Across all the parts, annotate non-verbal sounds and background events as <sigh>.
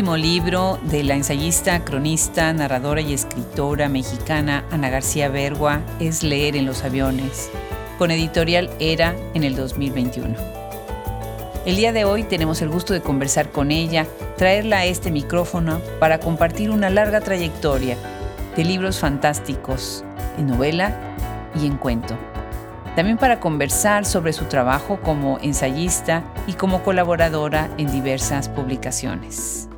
Último libro de la ensayista, cronista, narradora y escritora mexicana Ana García Bergua es Leer en los aviones, con editorial Era en el 2021. El día de hoy tenemos el gusto de conversar con ella, traerla a este micrófono para compartir una larga trayectoria de libros fantásticos en novela y en cuento. También para conversar sobre su trabajo como ensayista y como colaboradora en diversas publicaciones.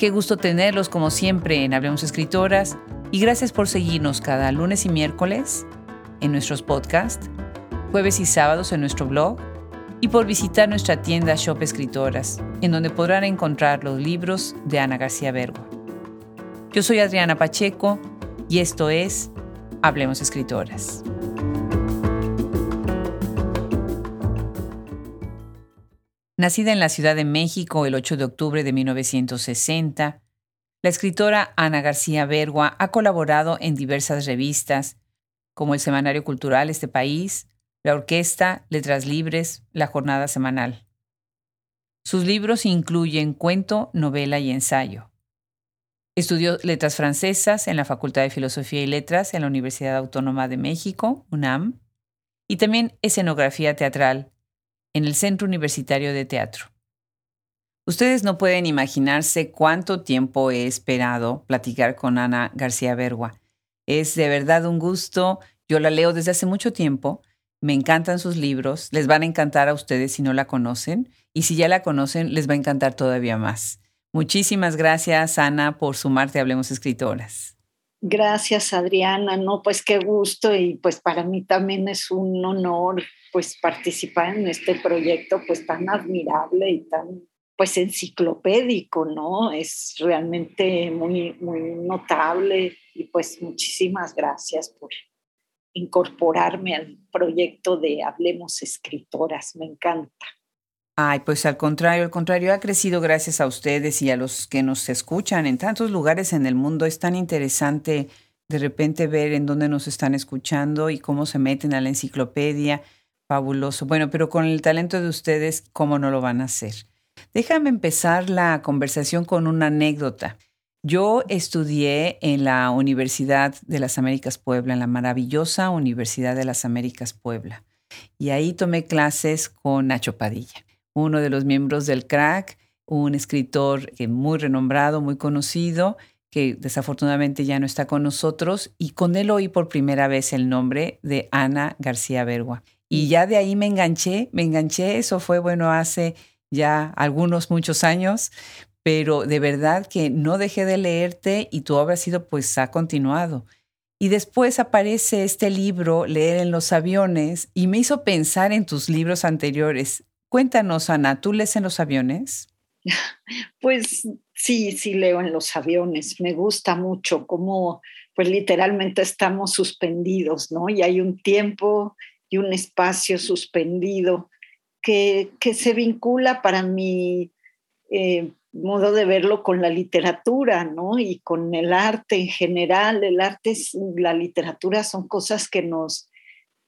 Qué gusto tenerlos como siempre en Hablemos Escritoras y gracias por seguirnos cada lunes y miércoles en nuestros podcasts, jueves y sábados en nuestro blog y por visitar nuestra tienda Shop Escritoras, en donde podrán encontrar los libros de Ana García Bergo. Yo soy Adriana Pacheco y esto es Hablemos Escritoras. Nacida en la Ciudad de México el 8 de octubre de 1960, la escritora Ana García Bergua ha colaborado en diversas revistas, como el Semanario Cultural Este País, la Orquesta, Letras Libres, La Jornada Semanal. Sus libros incluyen cuento, novela y ensayo. Estudió letras francesas en la Facultad de Filosofía y Letras en la Universidad Autónoma de México, UNAM, y también escenografía teatral en el Centro Universitario de Teatro. Ustedes no pueden imaginarse cuánto tiempo he esperado platicar con Ana García Bergua. Es de verdad un gusto. Yo la leo desde hace mucho tiempo. Me encantan sus libros. Les van a encantar a ustedes si no la conocen. Y si ya la conocen, les va a encantar todavía más. Muchísimas gracias, Ana, por sumarte a Hablemos Escritoras. Gracias, Adriana. No, pues qué gusto y pues para mí también es un honor pues participar en este proyecto pues tan admirable y tan pues enciclopédico, ¿no? Es realmente muy muy notable y pues muchísimas gracias por incorporarme al proyecto de Hablemos Escritoras, me encanta. Ay, pues al contrario, al contrario, ha crecido gracias a ustedes y a los que nos escuchan en tantos lugares en el mundo. Es tan interesante de repente ver en dónde nos están escuchando y cómo se meten a la enciclopedia. Fabuloso. Bueno, pero con el talento de ustedes, ¿cómo no lo van a hacer? Déjame empezar la conversación con una anécdota. Yo estudié en la Universidad de las Américas Puebla, en la maravillosa Universidad de las Américas Puebla. Y ahí tomé clases con Nacho Padilla uno de los miembros del crack, un escritor muy renombrado, muy conocido, que desafortunadamente ya no está con nosotros, y con él oí por primera vez el nombre de Ana García Bergua. Y ya de ahí me enganché, me enganché, eso fue bueno hace ya algunos, muchos años, pero de verdad que no dejé de leerte y tu obra ha sido, pues ha continuado. Y después aparece este libro, Leer en los aviones, y me hizo pensar en tus libros anteriores. Cuéntanos, Ana, ¿tú lees en los aviones? Pues sí, sí leo en los aviones. Me gusta mucho cómo, pues literalmente estamos suspendidos, ¿no? Y hay un tiempo y un espacio suspendido que, que se vincula para mi eh, modo de verlo con la literatura, ¿no? Y con el arte en general. El arte, la literatura son cosas que nos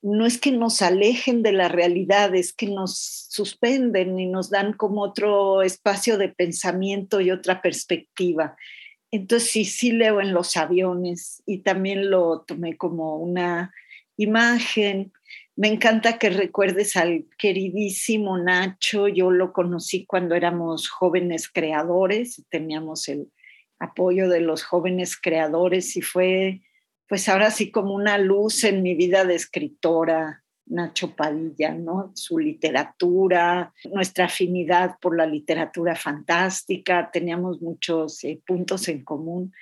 no es que nos alejen de la realidad, es que nos suspenden y nos dan como otro espacio de pensamiento y otra perspectiva. Entonces sí, sí leo en los aviones y también lo tomé como una imagen. Me encanta que recuerdes al queridísimo Nacho. Yo lo conocí cuando éramos jóvenes creadores, teníamos el apoyo de los jóvenes creadores y fue pues ahora sí como una luz en mi vida de escritora, Nacho Padilla, ¿no? Su literatura, nuestra afinidad por la literatura fantástica, teníamos muchos eh, puntos en común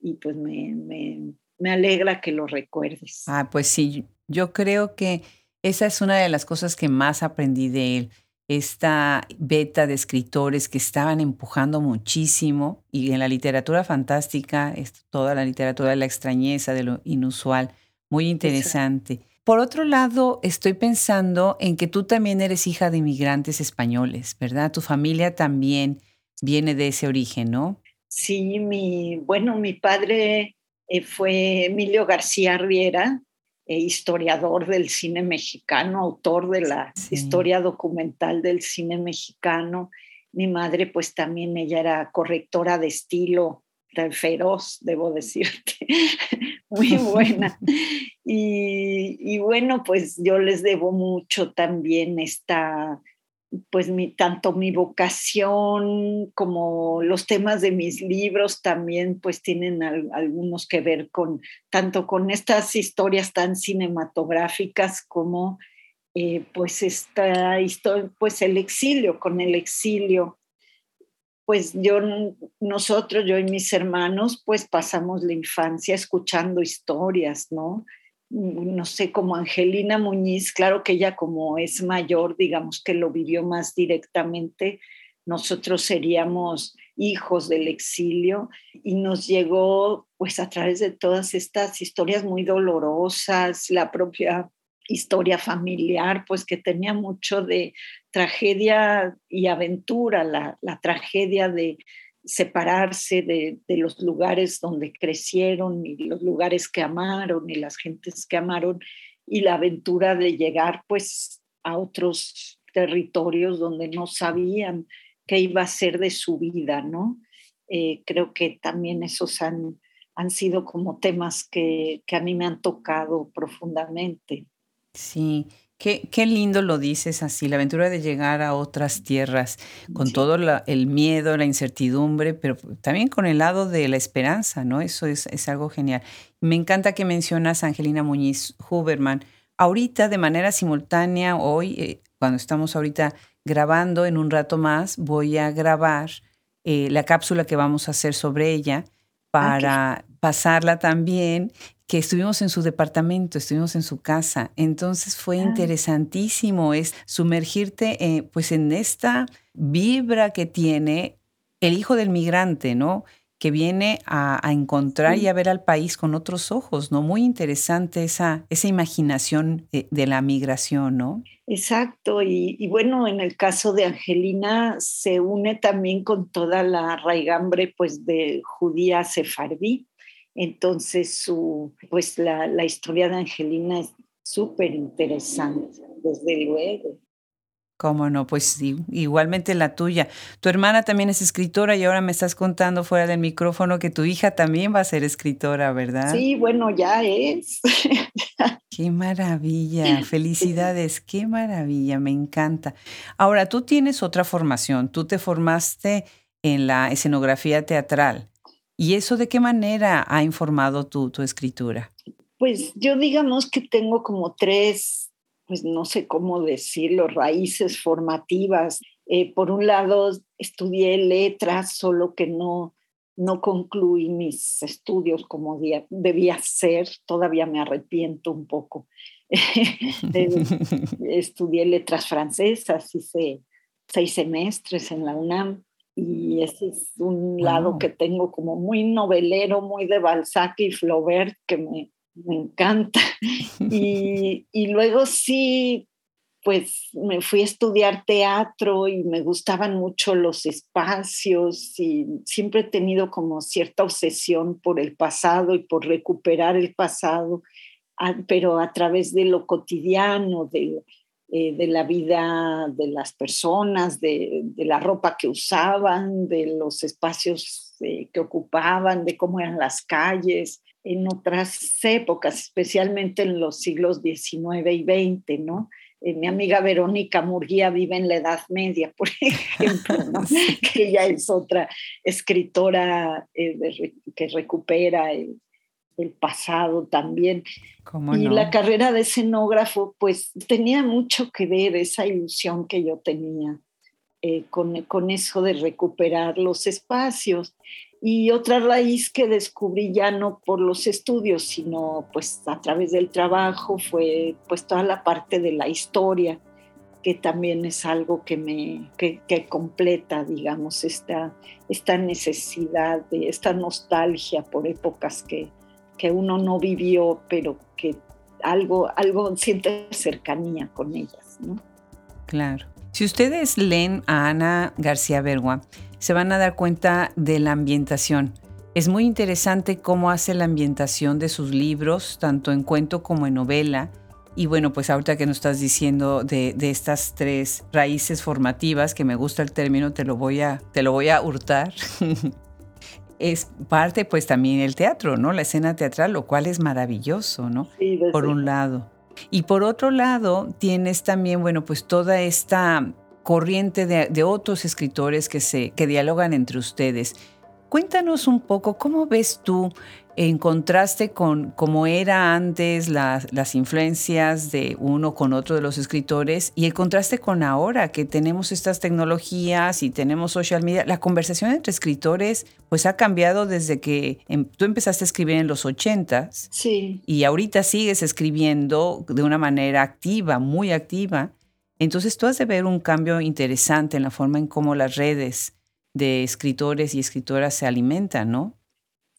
y pues me, me, me alegra que lo recuerdes. Ah, pues sí, yo creo que esa es una de las cosas que más aprendí de él esta beta de escritores que estaban empujando muchísimo y en la literatura fantástica, toda la literatura de la extrañeza, de lo inusual, muy interesante. Por otro lado, estoy pensando en que tú también eres hija de inmigrantes españoles, ¿verdad? Tu familia también viene de ese origen, ¿no? Sí, mi, bueno, mi padre eh, fue Emilio García Riera, eh, historiador del cine mexicano, autor de la historia documental del cine mexicano. Mi madre, pues también ella era correctora de estilo, feroz, debo decirte, <laughs> muy buena. <laughs> Y, y, bueno, pues yo les debo mucho también esta, pues mi, tanto mi vocación como los temas de mis libros también pues tienen algunos que ver con tanto con estas historias tan cinematográficas como eh, pues esta historia, pues el exilio, con el exilio. Pues yo, nosotros, yo y mis hermanos, pues pasamos la infancia escuchando historias, ¿no? No sé, como Angelina Muñiz, claro que ella como es mayor, digamos que lo vivió más directamente, nosotros seríamos hijos del exilio y nos llegó pues a través de todas estas historias muy dolorosas, la propia historia familiar, pues que tenía mucho de tragedia y aventura, la, la tragedia de, separarse de, los lugares donde crecieron y los lugares que amaron y las gentes que amaron y la aventura de llegar pues a otros territorios donde no sabían qué iba a ser de su vida, ¿no? Eh, creo que también esos han, han sido como temas que, que a mí me han tocado profundamente. Sí, Qué, lindo lo dices así, la aventura de llegar a otras tierras, con todo el miedo, la incertidumbre, pero también con el lado de la esperanza, ¿no? Eso es, es algo genial. Me encanta que mencionas a Angelina Muñiz Huberman. Ahorita, de manera simultánea, hoy, eh, cuando estamos ahorita grabando, en un rato más, voy a grabar eh, la cápsula que vamos a hacer sobre ella ah, para pasarla también que estuvimos en su departamento, estuvimos en su casa. Entonces fue interesantísimo es sumergirte eh, pues en esta vibra que tiene el hijo del migrante, ¿no? Que viene a, encontrar y a ver al país con otros ojos, ¿no? Muy interesante esa, esa imaginación de, de la migración, ¿no? Exacto, y, y, bueno, en el caso de Angelina se une también con toda la raigambre pues de judía sefardí, entonces, su, pues la, la historia de Angelina es súper interesante, desde luego. Cómo no, pues igualmente la tuya. Tu hermana también es escritora y ahora me estás contando fuera del micrófono que tu hija también va a ser escritora, ¿verdad? Sí, bueno, ya es. <laughs> qué maravilla, felicidades, qué maravilla, me encanta. Ahora, tú tienes otra formación, tú te formaste en la escenografía teatral. ¿Y eso de qué manera ha informado tu, tu escritura? Pues yo digamos que tengo como tres, pues no sé cómo decirlo, raíces formativas. Eh, por un lado, estudié letras, solo que no, no concluí mis estudios como debía ser, todavía me arrepiento un poco. <laughs> <laughs> estudié letras francesas, hice seis semestres en la UNAM y ese es un lado que tengo como muy novelero, muy de Balzac y Flaubert, que me, me encanta. <laughs> y, y, luego sí, pues me fui a estudiar teatro y me gustaban mucho los espacios y siempre he tenido como cierta obsesión por el pasado y por recuperar el pasado, pero a través de lo cotidiano, de eh, de la vida de las personas, de, la ropa que usaban, de los espacios eh, que ocupaban, de cómo eran las calles en otras épocas, especialmente en los siglos XIX y XX, ¿no? Eh, mi amiga Verónica Murguía vive en la Edad Media, <laughs> por ejemplo, <laughs> que ella es otra escritora que recupera el pasado también. y la carrera de escenógrafo, pues tenía mucho que ver esa ilusión que yo tenía eh, con, con eso de recuperar los espacios. Y otra raíz que descubrí ya no por los estudios, sino pues a través del trabajo fue pues toda la parte de la historia, que también es algo que me que, que completa, digamos, esta, esta necesidad, de esta nostalgia por épocas que, que uno no vivió, pero que algo, algo siente cercanía con ellas. ¿no? Claro. Si ustedes leen a Ana García Bergua, se van a dar cuenta de la ambientación. Es muy interesante cómo hace la ambientación de sus libros, tanto en cuento como en novela, Y bueno, pues ahorita que nos estás diciendo de, de, estas tres raíces formativas, que me gusta el término, te lo voy a, te lo voy a hurtar. <laughs> es parte pues también el teatro, ¿no? La escena teatral, lo cual es maravilloso, ¿no? Sí, por un lado. Y por otro lado, tienes también, bueno, pues toda esta corriente de, de otros escritores que, se, que dialogan entre ustedes. Cuéntanos un poco, ¿cómo ves tú en contraste con cómo era antes las influencias de uno con otro de los escritores y el contraste con ahora que tenemos estas tecnologías y tenemos social media? La conversación entre escritores pues ha cambiado desde que em, tú empezaste a escribir en los ochentas sí. y ahorita sigues escribiendo de una manera activa, muy activa. Entonces tú has de ver un cambio interesante en la forma en cómo las redes de escritores y escritoras se alimentan, ¿no?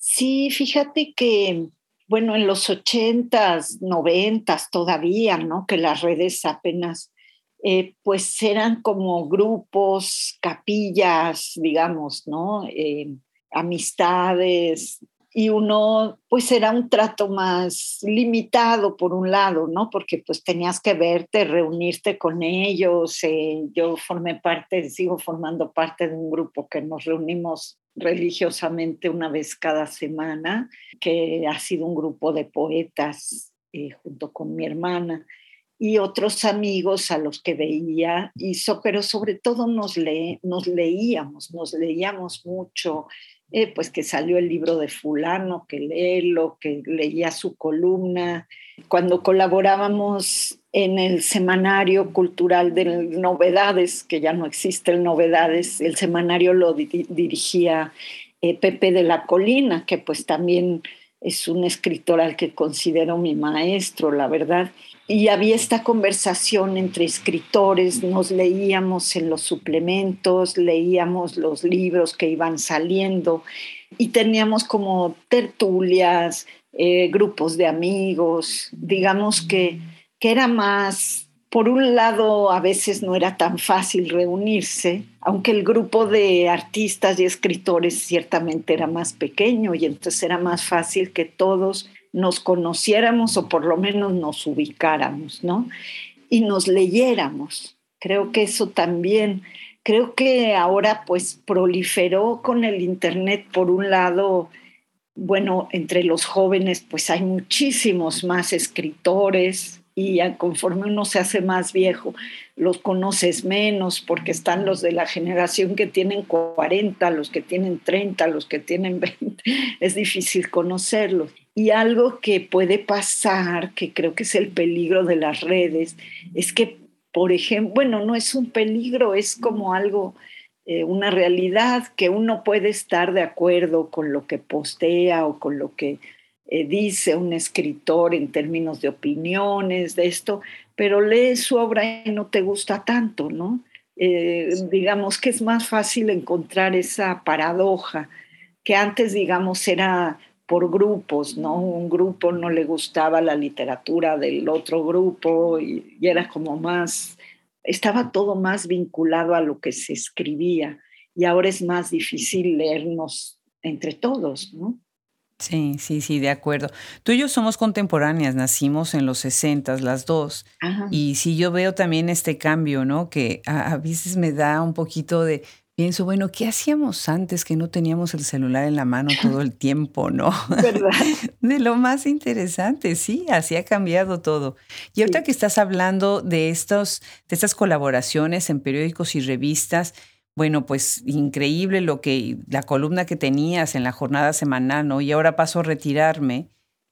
Sí, fíjate que, bueno, en los ochentas, noventas todavía, ¿no? Que las redes apenas, eh, pues eran como grupos, capillas, digamos, ¿no? Eh, amistades, y uno pues era un trato más limitado por un lado, ¿no? Porque pues tenías que verte, reunirte con ellos. Eh, yo formé parte, sigo formando parte de un grupo que nos reunimos religiosamente una vez cada semana, que ha sido un grupo de poetas eh, junto con mi hermana y otros amigos a los que veía, hizo, pero sobre todo nos, nos leíamos, nos leíamos mucho, eh, pues que salió el libro de fulano, que léelo, que leía su columna. Cuando colaborábamos en el semanario cultural de Novedades, que ya no existe el Novedades, el semanario lo dirigía eh, Pepe de la Colina, que pues también es un escritor al que considero mi maestro, la verdad. Y había esta conversación entre escritores, nos leíamos en los suplementos, leíamos los libros que iban saliendo y teníamos como tertulias, eh, grupos de amigos, digamos que, que era más, por un lado a veces no era tan fácil reunirse, aunque el grupo de artistas y escritores ciertamente era más pequeño y entonces era más fácil que todos nos conociéramos o por lo menos nos ubicáramos, ¿no? Y nos leyéramos. Creo que eso también, creo que ahora pues proliferó con el Internet por un lado, bueno, entre los jóvenes pues hay muchísimos más escritores, y conforme uno se hace más viejo, los conoces menos porque están los de la generación que tienen 40, los que tienen 30, los que tienen <laughs> 20, es difícil conocerlos. Y algo que puede pasar, que creo que es el peligro de las redes, es que, por ejemplo, bueno, no es un peligro, es como algo, eh, una realidad que uno puede estar de acuerdo con lo que postea o con lo que eh, dice un escritor en términos de opiniones, de esto, pero lees su obra y no te gusta tanto, ¿no? Eh, digamos que es más fácil encontrar esa paradoja que antes, digamos, era por grupos, ¿no? Un grupo no le gustaba la literatura del otro grupo y, y era como más, estaba todo más vinculado a lo que se escribía y ahora es más difícil leernos entre todos, ¿no? Sí, sí, sí, de acuerdo. Tú y yo somos contemporáneas, nacimos en los 60, las dos. Y sí, yo veo también este cambio, ¿no? Que a, veces me da un poquito de, pienso, bueno, ¿qué hacíamos antes que no teníamos el celular en la mano todo el tiempo, no? <laughs> ¿Verdad? <laughs> De lo más interesante, sí, así ha cambiado todo. Y ahorita que estás hablando de, estos, de estas colaboraciones en periódicos y revistas, bueno, pues increíble lo que la columna que tenías en la jornada semanal, ¿no? Y ahora paso a retirarme,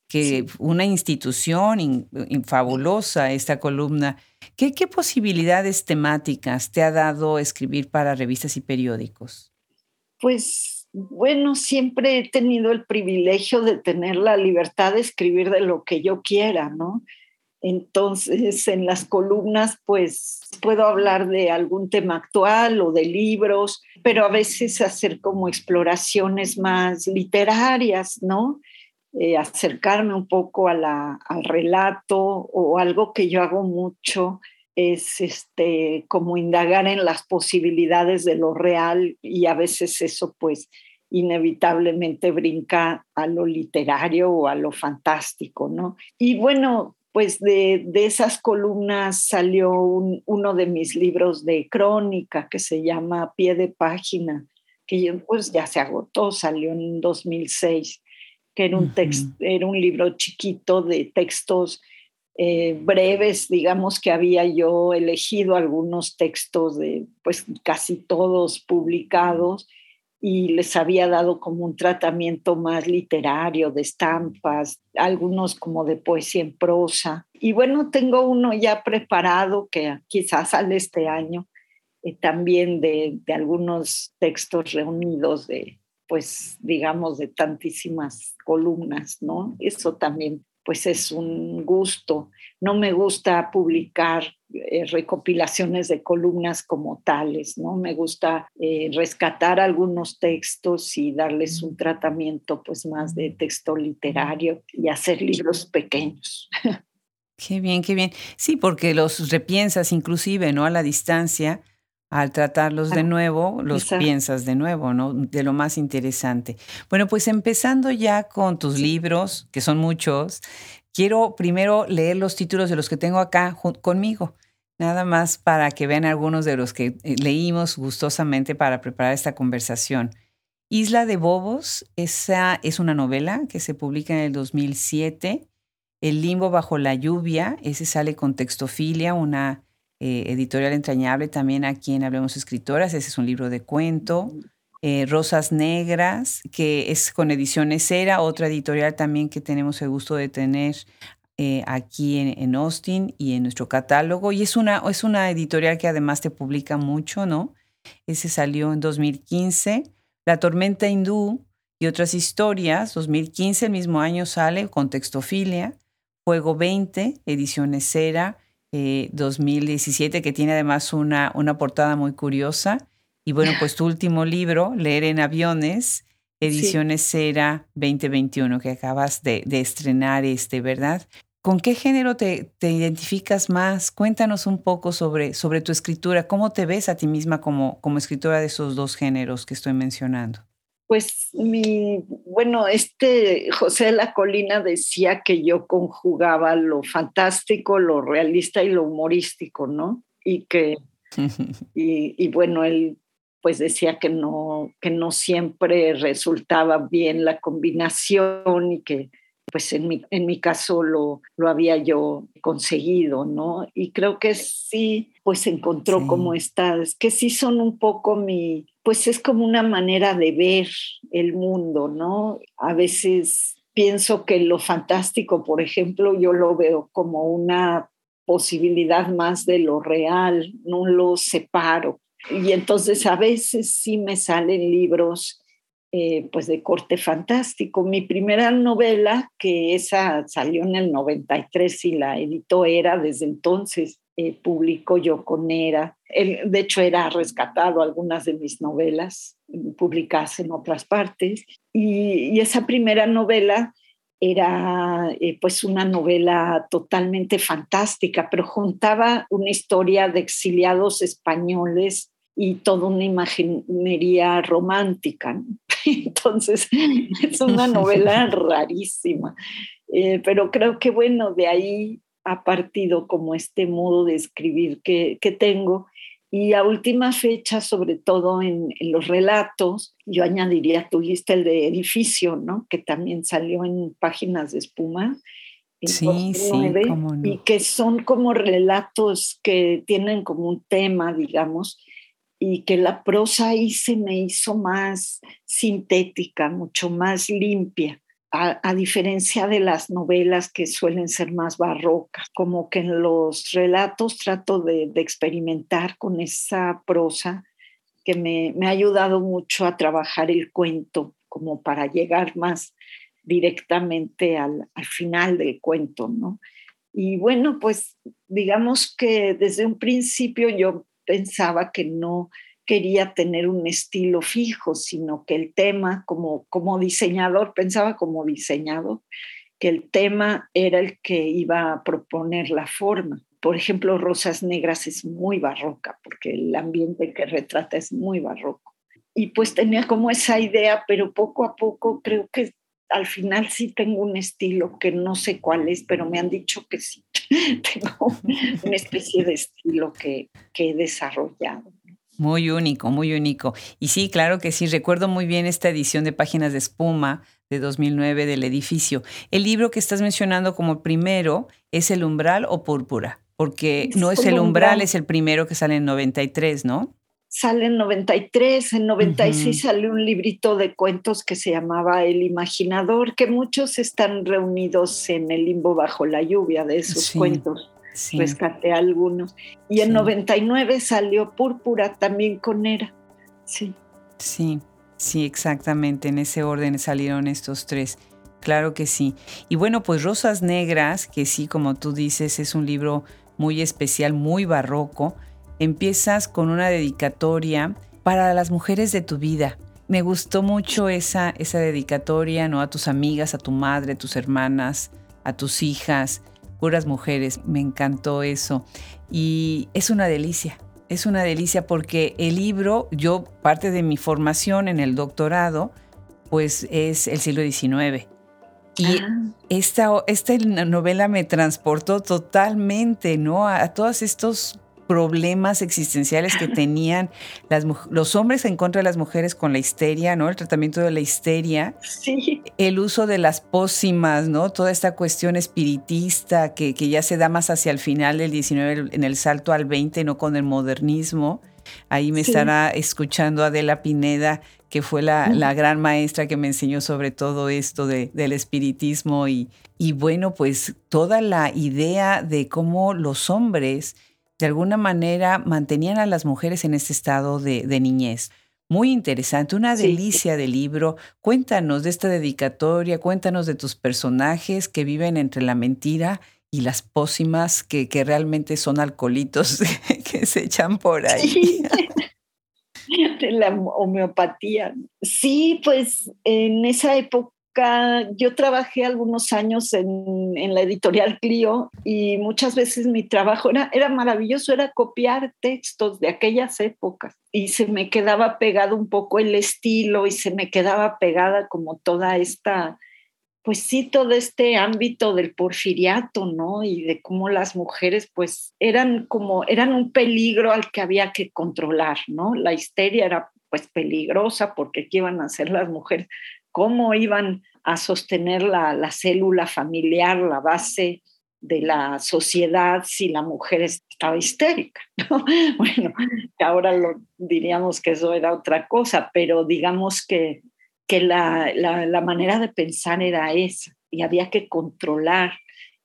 que una institución fabulosa esta columna. ¿Qué, ¿Qué posibilidades temáticas te ha dado escribir para revistas y periódicos? Pues bueno, siempre he tenido el privilegio de tener la libertad de escribir de lo que yo quiera, ¿no? Entonces, en las columnas, pues puedo hablar de algún tema actual o de libros, pero a veces hacer como exploraciones más literarias, ¿no? Eh, acercarme un poco a al relato o algo que yo hago mucho es este, como indagar en las posibilidades de lo real y a veces eso pues inevitablemente brinca a lo literario o a lo fantástico, ¿no? Y bueno, pues de, esas columnas salió uno de mis libros de crónica que se llama Pie de Página, que pues ya se agotó, salió en 2006, que era un, era un libro chiquito de textos eh, breves, digamos que había yo elegido algunos textos de pues casi todos publicados y les había dado como un tratamiento más literario, de estampas, algunos como de poesía en prosa. Y bueno, tengo uno ya preparado que quizás sale este año, eh, también de, de, algunos textos reunidos de, pues, digamos, de tantísimas columnas, ¿no? Eso también, pues, es un gusto. No me gusta publicar eh, recopilaciones de columnas como tales, ¿no? Me gusta eh, rescatar algunos textos y darles un tratamiento pues más de texto literario y hacer libros pequeños. Qué bien, qué bien. Sí, porque los repiensas inclusive, ¿no? A la distancia, al tratarlos de nuevo, los piensas de nuevo, ¿no? De lo más interesante. Bueno, pues empezando ya con tus libros, que son muchos, quiero primero leer los títulos de los que tengo acá conmigo, nada más para que vean algunos de los que eh, leímos gustosamente para preparar esta conversación. Isla de Bobos, esa es una novela que se publica en el 2007. El limbo bajo la lluvia, ese sale con Textofilia, una eh, editorial entrañable también aquí en Hablemos Escritoras, ese es un libro de cuento. Eh, Rosas Negras, que es con Ediciones Cera, otra editorial también que tenemos el gusto de tener eh, aquí en, Austin y en nuestro catálogo. Y es una, es una editorial que además te publica mucho, ¿no? Ese salió en 2015. La Tormenta Hindú y otras historias, 2015, el mismo año sale con Textofilia. Juego 20, Ediciones Cera, 2017, eh, que tiene además una, una portada muy curiosa. Y bueno, pues tu último libro, Leer en Aviones, Ediciones Cera 2021, que acabas de, estrenar, este, ¿verdad? ¿Con qué género te, te, identificas más? Cuéntanos un poco sobre, sobre tu escritura. ¿Cómo te ves a ti misma como, como escritora de esos dos géneros que estoy mencionando? Pues mi, bueno, este José de la Colina decía que yo conjugaba lo fantástico, lo realista y lo humorístico, ¿no? Y que, <laughs> y, y, bueno, él pues decía que no, que no siempre resultaba bien la combinación y que pues en mi, en mi caso lo, lo había yo conseguido, ¿no? Y creo que sí, pues encontró como estas, que sí son un poco mi, pues es como una manera de ver el mundo, ¿no? A veces pienso que lo fantástico, por ejemplo, yo lo veo como una posibilidad más de lo real, no lo separo. Y entonces a veces sí me salen libros eh, pues de corte fantástico. Mi primera novela, que esa salió en el 93 y la editó Era desde entonces, eh, publicó yo con Era. de hecho, era rescatado algunas de mis novelas, publicadas en otras partes. Y esa primera novela era eh, pues una novela totalmente fantástica, pero juntaba una historia de exiliados españoles y toda una imaginería romántica. <laughs> Entonces, es una novela <laughs> rarísima, eh, pero creo que bueno, de ahí ha partido como este modo de escribir que, que tengo. Y a última fecha, sobre todo en, los relatos, yo añadiría, tuviste el de edificio, ¿no? Que también salió en páginas de espuma. Sí, sí, Y que son como relatos que tienen como un tema, digamos, y que la prosa ahí se me hizo más sintética, mucho más limpia. A, diferencia de las novelas que suelen ser más barrocas, como que en los relatos trato de, experimentar con esa prosa que me, ha ayudado mucho a trabajar el cuento, como para llegar más directamente al, al final del cuento, ¿no? Y bueno, pues digamos que desde un principio yo pensaba que no quería tener un estilo fijo, sino que el tema, como, como diseñador, pensaba como diseñador, que el tema era el que iba a proponer la forma. Por ejemplo, Rosas Negras es muy barroca, porque el ambiente que retrata es muy barroco. Y pues tenía como esa idea, pero poco a poco creo que al final sí tengo un estilo que no sé cuál es, pero me han dicho que sí. <laughs> tengo una especie de estilo que, que he desarrollado. Muy único, muy único. Y sí, claro que sí, recuerdo muy bien esta edición de Páginas de Espuma de 2009 del edificio. El libro que estás mencionando como primero es El umbral o púrpura, porque no es el umbral, es el primero que sale en 93, ¿no? Sale en 93, en 96 sale un librito de cuentos que se llamaba El Imaginador, que muchos están reunidos en el limbo bajo la lluvia de esos cuentos rescaté algunos. Y en 99 salió Púrpura también con Era. Sí. Sí, sí, exactamente. En ese orden salieron estos tres. Claro que sí. Y bueno, pues Rosas Negras, que sí, como tú dices, es un libro muy especial, muy barroco. Empiezas con una dedicatoria para las mujeres de tu vida. Me gustó mucho esa, esa dedicatoria, ¿no? A tus amigas, a tu madre, a tus hermanas, a tus hijas puras mujeres. Me encantó eso. Y es una delicia. Es una delicia porque el libro, yo parte de mi formación en el doctorado, pues es el siglo XIX. Y ah. esta, esta novela me transportó totalmente, ¿no? A, a todos estos problemas existenciales que tenían las, los hombres en contra de las mujeres con la histeria, ¿no? El tratamiento de la histeria. Sí. El uso de las pócimas, ¿no? Toda esta cuestión espiritista que, que ya se da más hacia el final del 19, en el salto al 20, ¿no? Con el modernismo. Ahí me estará escuchando Adela Pineda, que fue la, la, gran maestra que me enseñó sobre todo esto de, del espiritismo y, y bueno, pues toda la idea de cómo los hombres de alguna manera mantenían a las mujeres en este estado de, niñez. Muy interesante, una delicia de libro. Cuéntanos de esta dedicatoria, cuéntanos de tus personajes que viven entre la mentira y las pócimas que, que realmente son alcoholitos <laughs> que se echan por ahí. <laughs> De la homeopatía. Sí, pues en esa época yo trabajé algunos años en, la editorial Clio y muchas veces mi trabajo era, era maravilloso, era copiar textos de aquellas épocas y se me quedaba pegado un poco el estilo y se me quedaba pegada como toda esta, pues sí, todo este ámbito del porfiriato, ¿no? Y de cómo las mujeres pues eran como, eran un peligro al que había que controlar, ¿no? La histeria era pues peligrosa porque ¿qué iban a hacer las mujeres? Cómo iban a sostener la, célula familiar, la base de la sociedad si la mujer estaba histérica. <laughs> Bueno, ahora diríamos que eso era otra cosa, pero digamos que, que la, la, manera de pensar era esa y había que controlar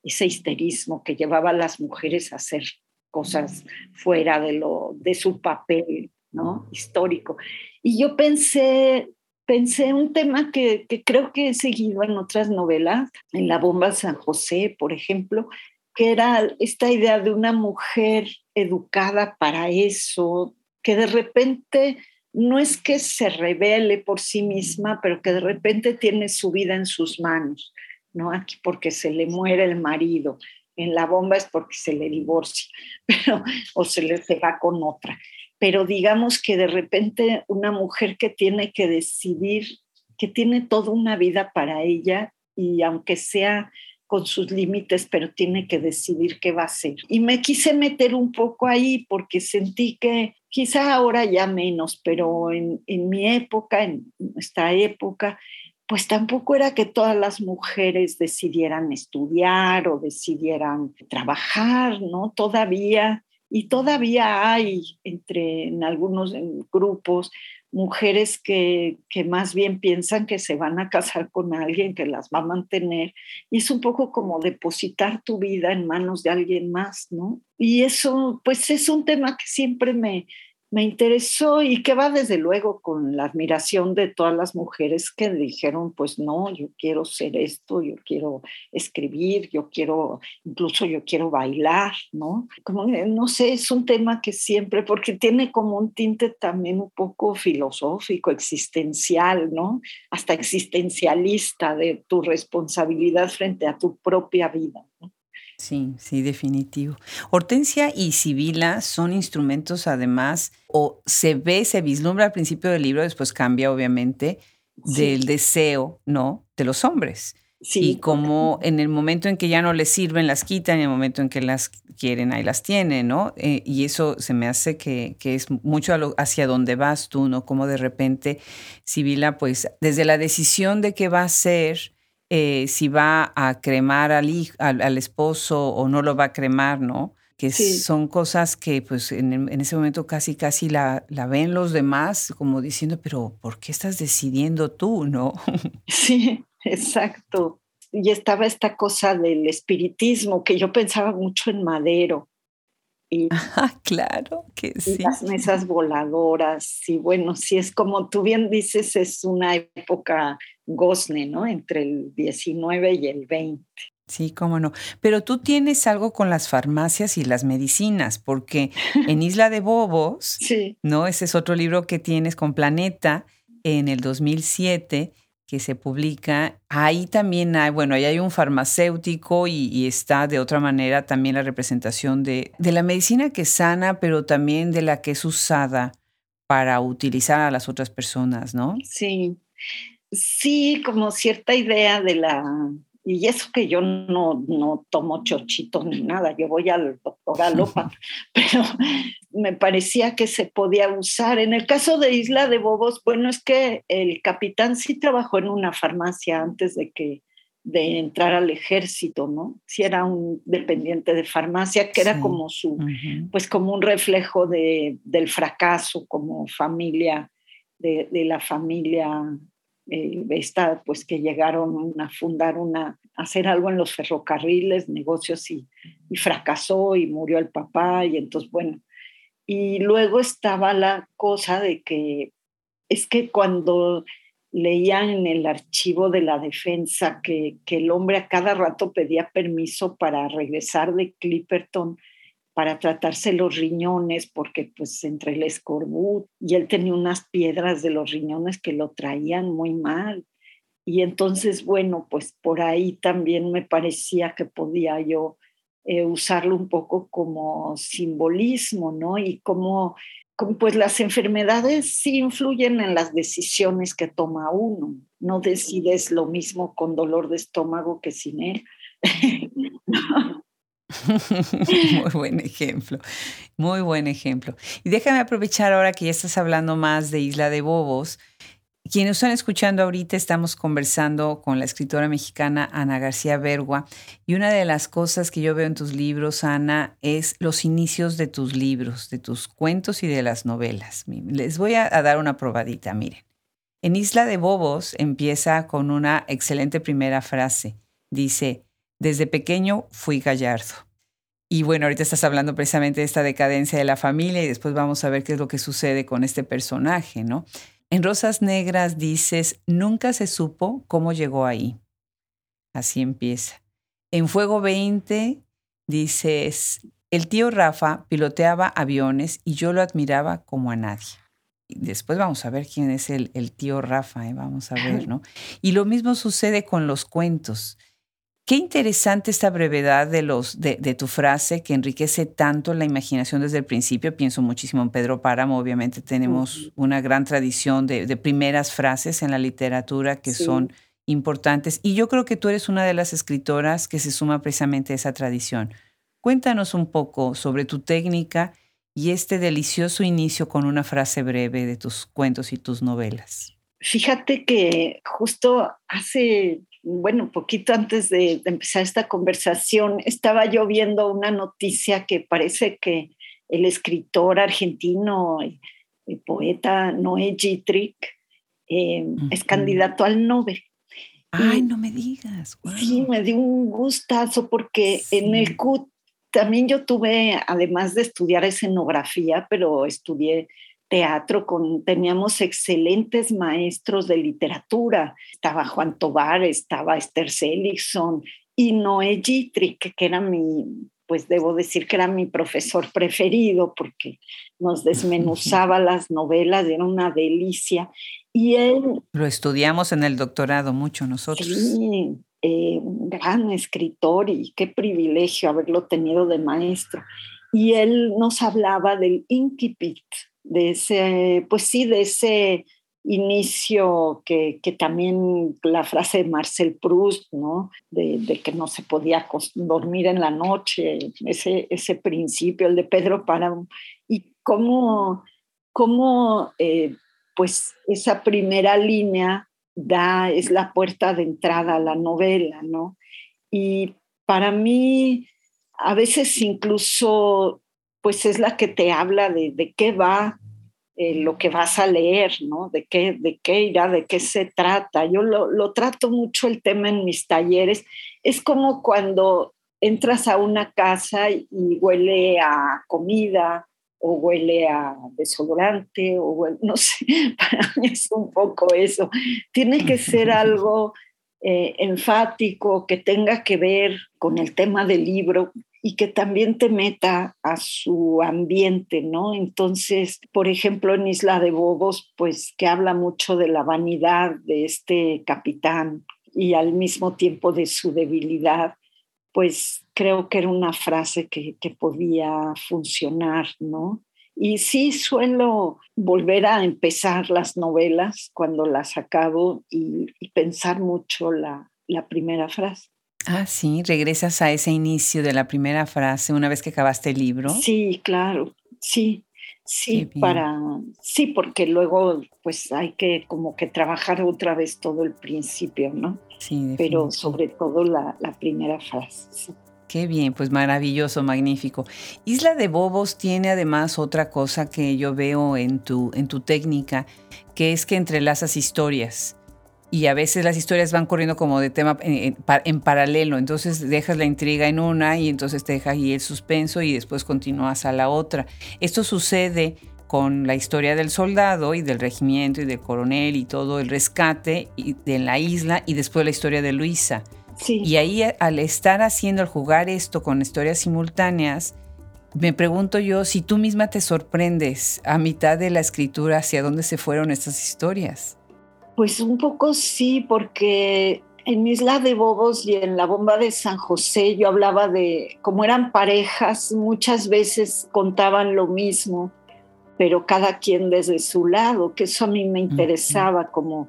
ese histerismo que llevaba a las mujeres a hacer cosas fuera de, lo, de su papel ¿no? histórico. Y yo pensé, pensé un tema que, creo que he seguido en otras novelas, en La Bomba San José, por ejemplo, que era esta idea de una mujer educada para eso, que de repente no es que se revele por sí misma, pero que de repente tiene su vida en sus manos, ¿no? Aquí porque se le muere el marido, en la bomba es porque se le divorcia, <laughs> pero, o se le se va con otra pero digamos que de repente una mujer que tiene que decidir, que tiene toda una vida para ella y aunque sea con sus límites, pero tiene que decidir qué va a hacer. Y me quise meter un poco ahí porque sentí que quizá ahora ya menos, pero en, en mi época, en nuestra época, pues tampoco era que todas las mujeres decidieran estudiar o decidieran trabajar, ¿no? Todavía y todavía hay entre en algunos grupos mujeres que, que, más bien piensan que se van a casar con alguien que las va a mantener. Y es un poco como depositar tu vida en manos de alguien más, ¿no? Y eso, pues es un tema que siempre me, me interesó y que va desde luego con la admiración de todas las mujeres que dijeron, pues no, yo quiero ser esto, yo quiero escribir, yo quiero, incluso yo quiero bailar, ¿no? Como, no sé, es un tema que siempre, porque tiene como un tinte también un poco filosófico, existencial, ¿no? Hasta existencialista de tu responsabilidad frente a tu propia vida. Sí, sí, definitivo. Hortensia y Sibila son instrumentos además, o se ve, se vislumbra al principio del libro, después cambia obviamente, del deseo, ¿no? De los hombres. y como en el momento en que ya no les sirven, las quitan, en el momento en que las quieren, ahí las tienen, ¿no? Eh, y eso se me hace que, es mucho hacia dónde vas tú, ¿no? Como de repente, Sibila, pues desde la decisión de qué va a ser, eh, si va a cremar al, hijo, al, esposo o no lo va a cremar, ¿no? Que son cosas que pues en, ese momento casi casi la, la, ven los demás como diciendo, pero ¿por qué estás decidiendo tú, no? <laughs> Sí, exacto. Y estaba esta cosa del espiritismo, que yo pensaba mucho en Madero. Y, ah, claro que sí. las mesas voladoras. Y bueno, si es como tú bien dices, es una época gozne, ¿no? Entre el 19 y el 20. Sí, cómo no. Pero tú tienes algo con las farmacias y las medicinas, porque en <laughs> Isla de Bobos, sí. ¿no? Ese es otro libro que tienes con Planeta en el 2007 que se publica. Ahí también hay, bueno, ahí hay un farmacéutico y, está de otra manera también la representación de, de la medicina que sana, pero también de la que es usada para utilizar a las otras personas, ¿no? Sí, sí, como cierta idea de la... Y eso que yo no, no tomo chochitos ni nada, yo voy al doctor Galopa, <laughs> pero me parecía que se podía usar. En el caso de Isla de Bobos, bueno, es que el capitán sí trabajó en una farmacia antes de que de entrar al ejército, ¿no? Sí era un dependiente de farmacia, que era como su, pues como un reflejo de, del fracaso como familia, de, de la familia eh, esta, pues que llegaron a fundar una, a hacer algo en los ferrocarriles, negocios y, y, fracasó y murió el papá y entonces, bueno, y luego estaba la cosa de que es que cuando leían en el archivo de la defensa que, que el hombre a cada rato pedía permiso para regresar de Clipperton, para tratarse los riñones, porque pues entre el escorbut y él tenía unas piedras de los riñones que lo traían muy mal. Y entonces, bueno, pues por ahí también me parecía que podía yo eh, usarlo un poco como simbolismo, ¿no? Y como, como, pues las enfermedades sí influyen en las decisiones que toma uno. No decides lo mismo con dolor de estómago que sin él. <laughs> <laughs> Muy buen ejemplo, muy buen ejemplo. Y déjame aprovechar ahora que ya estás hablando más de Isla de Bobos. Quienes están escuchando ahorita estamos conversando con la escritora mexicana Ana García Bergua y una de las cosas que yo veo en tus libros, Ana, es los inicios de tus libros, de tus cuentos y de las novelas. Les voy a, a dar una probadita, miren. En Isla de Bobos empieza con una excelente primera frase. Dice, desde pequeño fui gallardo. Y bueno, ahorita estás hablando precisamente de esta decadencia de la familia y después vamos a ver qué es lo que sucede con este personaje, ¿no? En Rosas Negras dices, nunca se supo cómo llegó ahí. Así empieza. En Fuego 20 dices, el tío Rafa piloteaba aviones y yo lo admiraba como a nadie. Y después vamos a ver quién es el, el tío Rafa, ¿eh? vamos a ver, ¿no? Y lo mismo sucede con los cuentos. Qué interesante esta brevedad de, los, de, tu frase que enriquece tanto la imaginación desde el principio. Pienso muchísimo en Pedro Páramo. Obviamente tenemos una gran tradición de, primeras frases en la literatura que son importantes. Y yo creo que tú eres una de las escritoras que se suma precisamente a esa tradición. Cuéntanos un poco sobre tu técnica y este delicioso inicio con una frase breve de tus cuentos y tus novelas. Fíjate que justo hace bueno, poquito antes de, empezar esta conversación, estaba yo viendo una noticia que parece que el escritor argentino, el, poeta Noé Gitrick, eh, es candidato al Nobel. Ay, no me digas. Sí, me dio un gustazo porque en el CUT también yo tuve, además de estudiar escenografía, pero estudié teatro, con, teníamos excelentes maestros de literatura. Estaba Juan Tobar, estaba Esther Seligson y Noé Gitrick, que era mi, pues debo decir que era mi profesor preferido porque nos desmenuzaba <laughs> las novelas, era una delicia. Y él... Lo estudiamos en el doctorado mucho nosotros. Sí, eh, un gran escritor y qué privilegio haberlo tenido de maestro. Y él nos hablaba del incipit, de ese, pues sí, de ese inicio que, también la frase de Marcel Proust, ¿no? De, que no se podía dormir en la noche, ese, ese principio, el de Pedro Páramo, y cómo, cómo eh, pues esa primera línea da, es la puerta de entrada a la novela, ¿no? Y para mí, a veces incluso, pues es la que te habla de, de qué va eh, lo que vas a leer, ¿no? De qué, de qué irá, de qué se trata. Yo lo, trato mucho el tema en mis talleres. Es como cuando entras a una casa y huele a comida o huele a desodorante o no <laughs> sé, para mí es un poco eso. Tiene que ser algo eh, enfático, que tenga que ver con el tema del libro, y que también te meta a su ambiente, ¿no? Entonces, por ejemplo, en Isla de Bobos, pues que habla mucho de la vanidad de este capitán y al mismo tiempo de su debilidad, pues creo que era una frase que, podía funcionar, ¿no? Y sí suelo volver a empezar las novelas cuando las acabo y, pensar mucho la primera frase. Ah, sí, regresas a ese inicio de la primera frase una vez que acabaste el libro. Sí, claro, sí, sí, para, sí, porque luego pues hay que como que trabajar otra vez todo el principio, ¿no? Sí, pero sobre todo la, primera frase. Qué bien, pues maravilloso, magnífico. Isla de Bobos tiene además otra cosa que yo veo en tu, en tu técnica, que es que entrelazas historias y a veces las historias van corriendo como de tema en, paralelo, entonces dejas la intriga en una y entonces te dejas ahí el suspenso y después continúas a la otra. Esto sucede con la historia del soldado y del regimiento y del coronel y todo el rescate de la isla y después la historia de Luisa. Y ahí al estar haciendo, al jugar esto con historias simultáneas, me pregunto yo si tú misma te sorprendes a mitad de la escritura hacia dónde se fueron estas historias. Pues un poco sí, porque en Isla de Bobos y en la bomba de San José yo hablaba de cómo eran parejas, muchas veces contaban lo mismo, pero cada quien desde su lado, que eso a mí me interesaba, como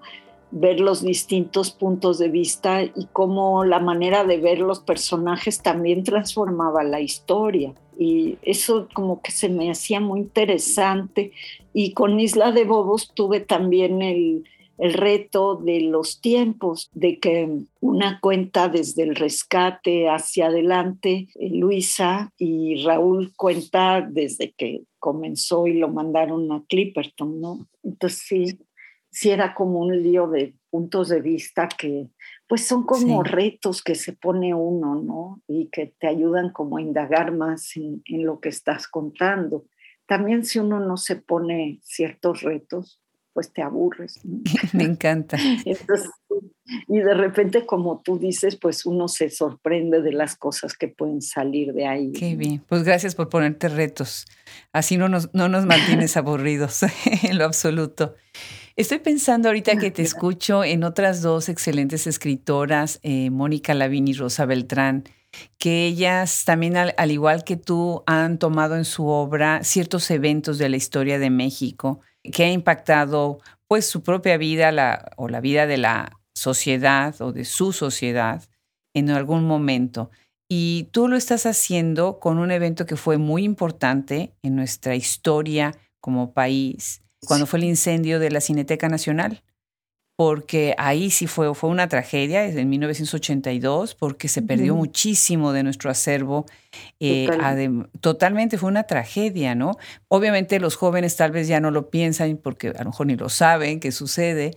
ver los distintos puntos de vista y cómo la manera de ver los personajes también transformaba la historia. Y eso como que se me hacía muy interesante. Y con Isla de Bobos tuve también el, el reto de los tiempos, de que una cuenta desde el rescate hacia adelante, eh, Luisa y Raúl cuenta desde que comenzó y lo mandaron a Clipperton, ¿no? Entonces sí, sí era como un lío de puntos de vista que pues son como retos que se pone uno, ¿no? Y que te ayudan como a indagar más en, en lo que estás contando. También si uno no se pone ciertos retos, pues te aburres. <laughs> Me encanta. y de repente, como tú dices, pues uno se sorprende de las cosas que pueden salir de ahí. Qué bien. Pues gracias por ponerte retos. Así no nos, no nos mantienes <laughs> aburridos <laughs> en lo absoluto. Estoy pensando ahorita que te escucho en otras dos excelentes escritoras, eh, Mónica Lavín y Rosa Beltrán, que ellas también, al, igual que tú, han tomado en su obra ciertos eventos de la historia de México que ha impactado pues su propia vida la, o la vida de la sociedad o de su sociedad en algún momento. Y tú lo estás haciendo con un evento que fue muy importante en nuestra historia como país, cuando fue el incendio de la Cineteca Nacional porque ahí sí fue, fue una tragedia en 1982, porque se perdió muchísimo de nuestro acervo. Eh, totalmente. fue una tragedia, ¿no? Obviamente los jóvenes tal vez ya no lo piensan porque a lo mejor ni lo saben qué sucede.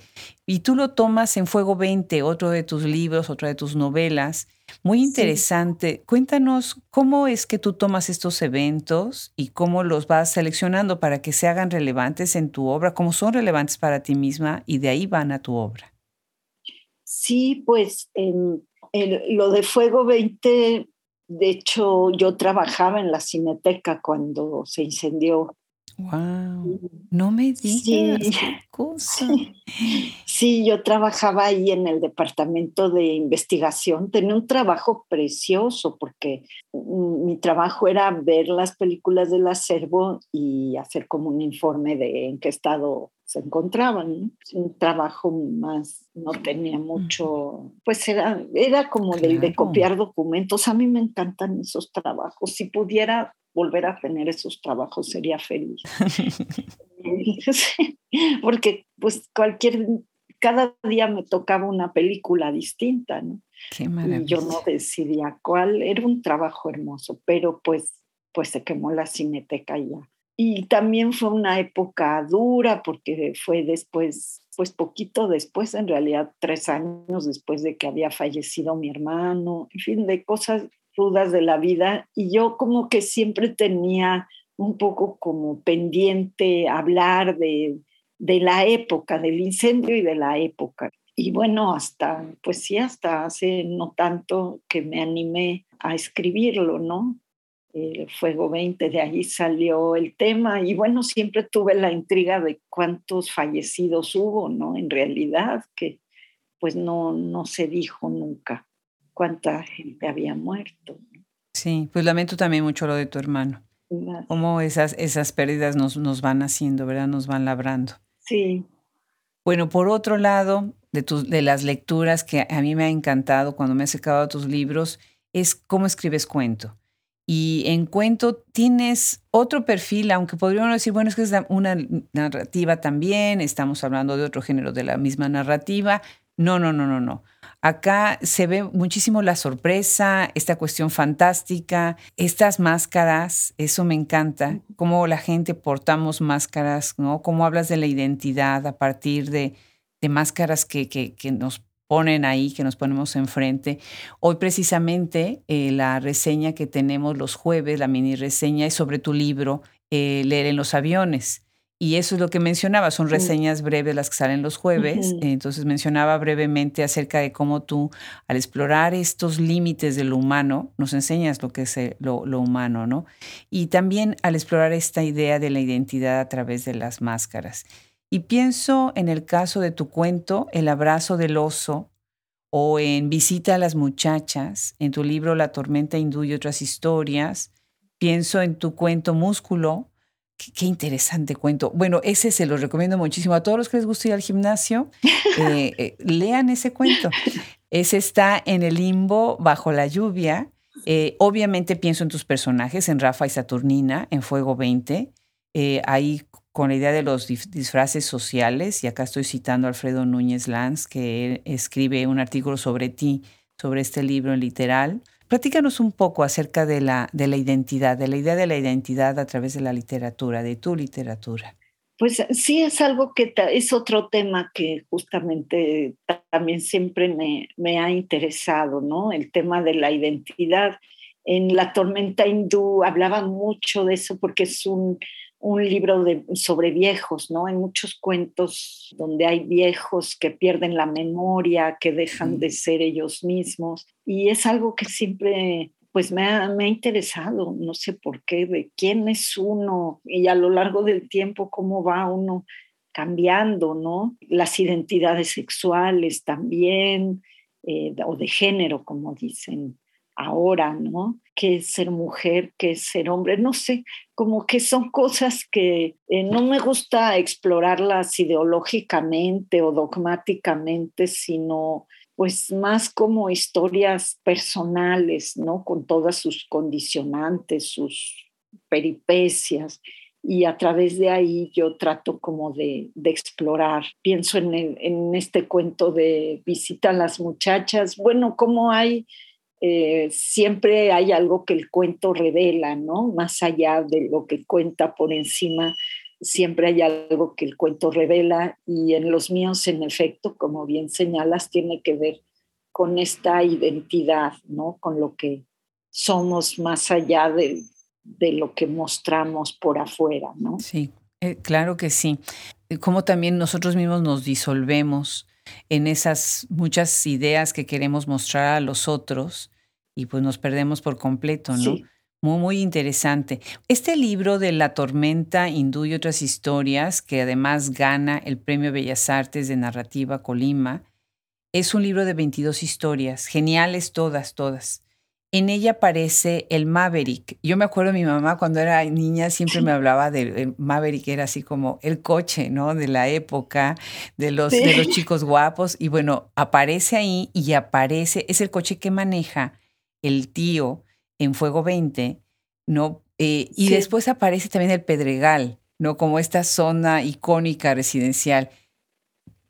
Y tú lo tomas en Fuego 20, otro de tus libros, otra de tus novelas, muy interesante. Cuéntanos cómo es que tú tomas estos eventos y cómo los vas seleccionando para que se hagan relevantes en tu obra, cómo son relevantes para ti misma y de ahí van a tu obra. Sí, pues en, lo de Fuego 20, de hecho yo trabajaba en la cineteca cuando se incendió Wow, no me digas <laughs> sí. cosa. Sí, yo trabajaba ahí en el departamento de investigación. Tenía un trabajo precioso porque mi trabajo era ver las películas del acervo y hacer como un informe de en qué estado se encontraban. Un trabajo más, no tenía mucho, pues era, era como del de copiar documentos. A mí me encantan esos trabajos. Si pudiera volver a tener esos trabajos, sería feliz. <laughs> <laughs> Porque pues cualquier, cada día me tocaba una película distinta, ¿no? Qué y yo no decidía cuál, era un trabajo hermoso, pero pues, pues se quemó la cineteca ya y también fue una época dura porque fue después, pues poquito después, en realidad tres años después de que había fallecido mi hermano, en fin, de cosas rudas de la vida. Y yo como que siempre tenía un poco como pendiente hablar de, de la época, del incendio y de la época. Y bueno, hasta, pues sí, hasta hace no tanto que me animé a escribirlo, ¿no? el Fuego 20, de ahí salió el tema y bueno, siempre tuve la intriga de cuántos fallecidos hubo, ¿no? En realidad, que pues no, no se dijo nunca cuánta gente había muerto. Sí, pues lamento también mucho lo de tu hermano. Cómo esas, esas pérdidas nos, nos van haciendo, ¿verdad? Nos van labrando. Sí. Bueno, por otro lado, de, tus, de las lecturas que a mí me ha encantado cuando me he acercado a tus libros, es cómo escribes cuento. Y en cuento tienes otro perfil, aunque podríamos decir, bueno, es que es una narrativa también, estamos hablando de otro género de la misma narrativa. No, no, no, no, no. Acá se ve muchísimo la sorpresa, esta cuestión fantástica, estas máscaras, eso me encanta, cómo la gente portamos máscaras, ¿no? Cómo hablas de la identidad a partir de, de máscaras que, que, que nos ponen ahí, que nos ponemos enfrente. Hoy precisamente eh, la reseña que tenemos los jueves, la mini reseña, es sobre tu libro, eh, Leer en los aviones. Y eso es lo que mencionaba, son reseñas breves las que salen los jueves. Entonces mencionaba brevemente acerca de cómo tú, al explorar estos límites de lo humano, nos enseñas lo que es eh, lo, lo, humano, ¿no? Y también al explorar esta idea de la identidad a través de las máscaras. Y pienso en el caso de tu cuento, El abrazo del oso, o en Visita a las muchachas, en tu libro La tormenta hindú y otras historias. Pienso en tu cuento Músculo. Qué, interesante cuento. Bueno, ese se lo recomiendo muchísimo a todos los que les guste ir al gimnasio. <laughs> Eh, eh, lean ese cuento. Ese está en el limbo bajo la lluvia. Eh, obviamente pienso en tus personajes, en Rafa y Saturnina, en Fuego 20. ahí con la idea de los disfraces sociales, y acá estoy citando a Alfredo Núñez Lanz, que escribe un artículo sobre ti, sobre este libro en literal. Platícanos un poco acerca de la, de la identidad, de la idea de la identidad a través de la literatura, de tu literatura. Pues sí, es algo que es otro tema que justamente también siempre me, me ha interesado, ¿no? El tema de la identidad. En La Tormenta Hindú hablaba mucho de eso porque es un, un libro de, sobre viejos, ¿no? Hay muchos cuentos donde hay viejos que pierden la memoria, que dejan de ser ellos mismos. Y es algo que siempre pues me ha, me ha, interesado, no sé por qué, de quién es uno y a lo largo del tiempo cómo va uno cambiando, ¿no? Las identidades sexuales también, eh, o de género, como dicen ahora, ¿no? ¿Qué es ser mujer? ¿Qué es ser hombre? No sé, como que son cosas que eh, no me gusta explorarlas ideológicamente o dogmáticamente, sino pues más como historias personales, ¿no? Con todas sus condicionantes, sus peripecias. Y a través de ahí yo trato como de, de explorar. Pienso en, en este cuento de Visita a las muchachas. Bueno, cómo hay eh, siempre hay algo que el cuento revela, ¿no? Más allá de lo que cuenta por encima, siempre hay algo que el cuento revela y en los míos, en efecto, como bien señalas, tiene que ver con esta identidad, ¿no? Con lo que somos más allá de, de lo que mostramos por afuera, ¿no? Sí, eh, claro que sí. Como también nosotros mismos nos disolvemos en esas muchas ideas que queremos mostrar a los otros y pues nos perdemos por completo, ¿no? Muy, muy interesante. Este libro de La tormenta hindú y otras historias, que además gana el Premio Bellas Artes de Narrativa Colima, es un libro de 22 historias, geniales todas, todas. En ella aparece el Maverick. Yo me acuerdo mi mamá cuando era niña siempre me hablaba del Maverick, era así como el coche, ¿no? De la época, de los, de los chicos guapos. Y bueno, aparece ahí y aparece, es el coche que maneja el tío en Fuego 20, ¿no? Eh, y después aparece también el Pedregal, ¿no? Como esta zona icónica residencial.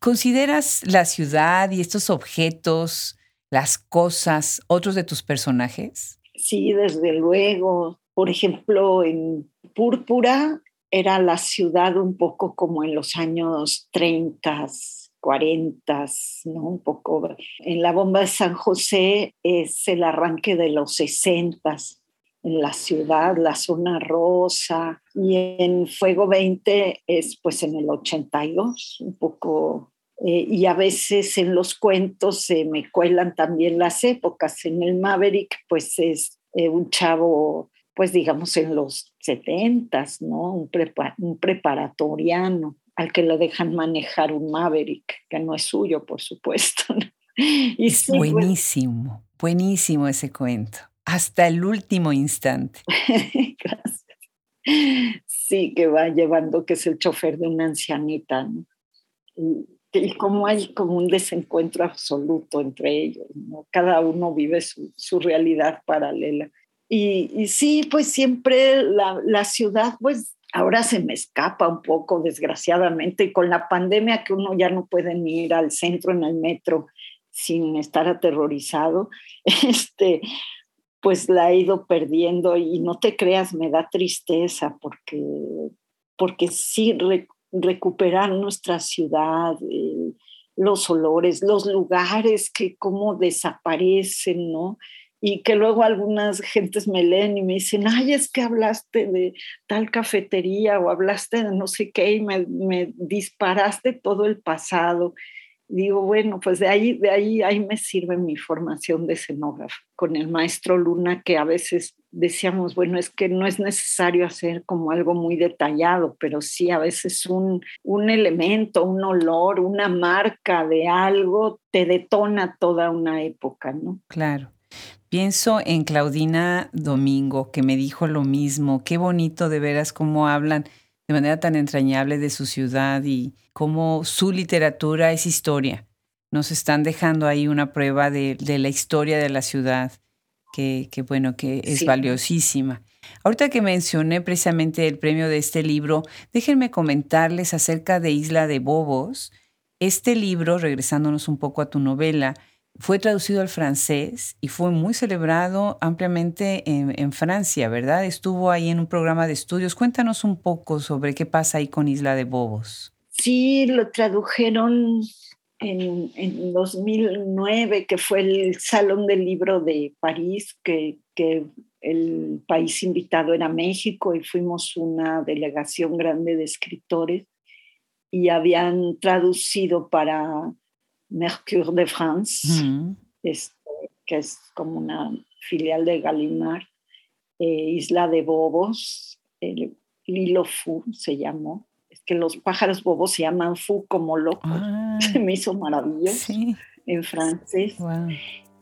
¿Consideras la ciudad y estos objetos las cosas, otros de tus personajes? Sí, desde luego. Por ejemplo, en Púrpura era la ciudad un poco como en los años 30, 40, ¿no? Un poco. En la bomba de San José es el arranque de los 60 en la ciudad, la zona rosa, y en Fuego 20 es pues en el 82, un poco eh, y a veces en los cuentos se me cuelan también las épocas. En el Maverick, pues es eh, un chavo, pues digamos en los setentas, ¿no? Un, un preparatoriano al que le dejan manejar un Maverick, que no es suyo, por supuesto. Y es buenísimo, buenísimo ese cuento, hasta el último instante. <laughs> Gracias. Sí, que va llevando, que es el chofer de una ancianita, ¿no? y como hay como un desencuentro absoluto entre ellos, ¿no? cada uno vive su, su realidad paralela. Y, y, sí, pues siempre la, la, ciudad, pues ahora se me escapa un poco, desgraciadamente, y con la pandemia que uno ya no puede ni ir al centro en el metro sin estar aterrorizado, <laughs> este, pues la he ido perdiendo y no te creas, me da tristeza porque, porque sí recuperar nuestra ciudad, los olores, los lugares que como desaparecen, ¿no? Y que luego algunas gentes me leen y me dicen, ay, es que hablaste de tal cafetería o hablaste de no sé qué y me disparaste todo el pasado digo, bueno, pues de ahí, de ahí, ahí me sirve mi formación de escenógrafo con el maestro Luna, que a veces decíamos, bueno, es que no es necesario hacer como algo muy detallado, pero sí a veces un, un elemento, un olor, una marca de algo te detona toda una época, ¿no? Claro. Pienso en Claudina Domingo, que me dijo lo mismo. Qué bonito de veras cómo hablan de manera tan entrañable de su ciudad y cómo su literatura es historia. Nos están dejando ahí una prueba de, la historia de la ciudad que, bueno, que es valiosísima. Ahorita que mencioné precisamente el premio de este libro, déjenme comentarles acerca de Isla de Bobos. Este libro, regresándonos un poco a tu novela, fue traducido al francés y fue muy celebrado ampliamente en, Francia, ¿verdad? Estuvo ahí en un programa de estudios. Cuéntanos un poco sobre qué pasa ahí con Isla de Bobos. Sí, lo tradujeron en, en 2009, que fue el Salón del Libro de París, que, que el país invitado era México y fuimos una delegación grande de escritores y habían traducido para Mercure de France, este, que es como una filial de Gallimard, eh, Isla de Bobos, el Lilo Fu se llamó. Es que los pájaros bobos se llaman Fu como locos. Ah. <laughs> se me hizo maravilloso en francés.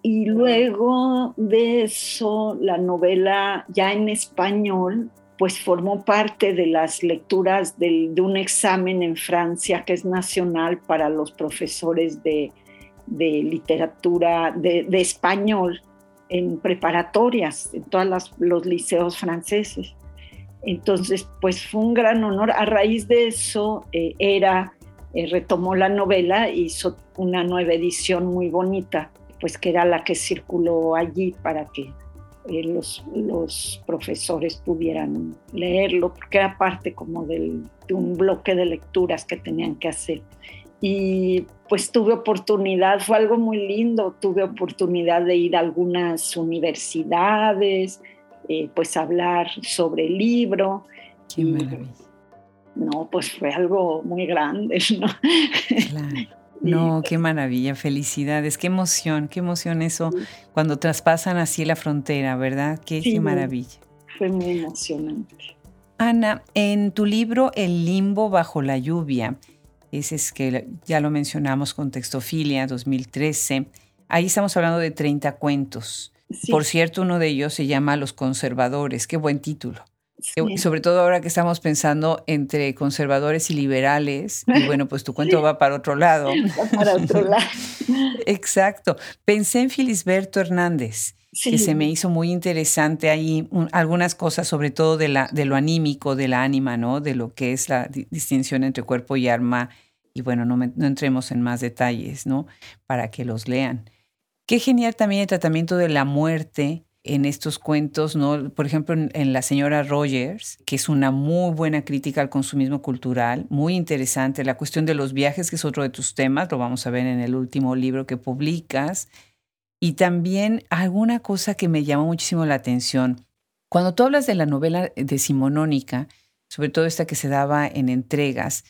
Y luego de eso, la novela ya en español pues formó parte de las lecturas de un examen en Francia que es nacional para los profesores de, literatura de, español en preparatorias, en todos los liceos franceses. Entonces, pues fue un gran honor. A raíz de eso, eh, era, eh, retomó la novela, hizo una nueva edición muy bonita, pues que era la que circuló allí para que eh, los, los, profesores pudieran leerlo, porque era parte como del, de un bloque de lecturas que tenían que hacer. Y pues tuve oportunidad, fue algo muy lindo, tuve oportunidad de ir a algunas universidades, eh, pues hablar sobre el libro. Qué maravilla. No, pues fue algo muy grande, <laughs> ¿no? Claro. No, qué maravilla, felicidades, qué emoción, qué emoción eso cuando traspasan así la frontera, ¿verdad? Qué, qué maravilla. Fue muy emocionante. Ana, en tu libro El limbo bajo la lluvia, ese es que ya lo mencionamos con Textofilia 2013, ahí estamos hablando de 30 cuentos. Por cierto, uno de ellos se llama Los Conservadores. Qué buen título. Sobre todo ahora que estamos pensando entre conservadores y liberales. Y bueno, pues tu cuento va para otro lado. <laughs> para otro <laughs> lado. Exacto. Pensé en Felisberto Hernández, que se me hizo muy interesante ahí algunas cosas, sobre todo de, la, de lo anímico, de la ánima, ¿no? De lo que es la distinción entre cuerpo y alma. Y bueno, no, no entremos en más detalles, ¿no? Para que los lean. Qué genial también el tratamiento de la muerte en estos cuentos, ¿no? Por ejemplo, en, La señora Rogers, que es una muy buena crítica al consumismo cultural, muy interesante. La cuestión de los viajes, que es otro de tus temas, lo vamos a ver en el último libro que publicas. Y también alguna cosa que me llamó muchísimo la atención. Cuando tú hablas de la novela decimonónica, sobre todo esta que se daba en entregas,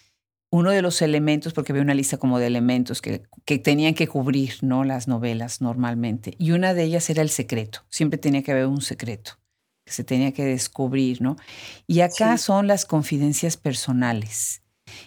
uno de los elementos, porque había una lista como de elementos que, que, tenían que cubrir ¿no? las novelas normalmente, y una de ellas era el secreto. Siempre tenía que haber un secreto que se tenía que descubrir, ¿no? Y acá son las confidencias personales.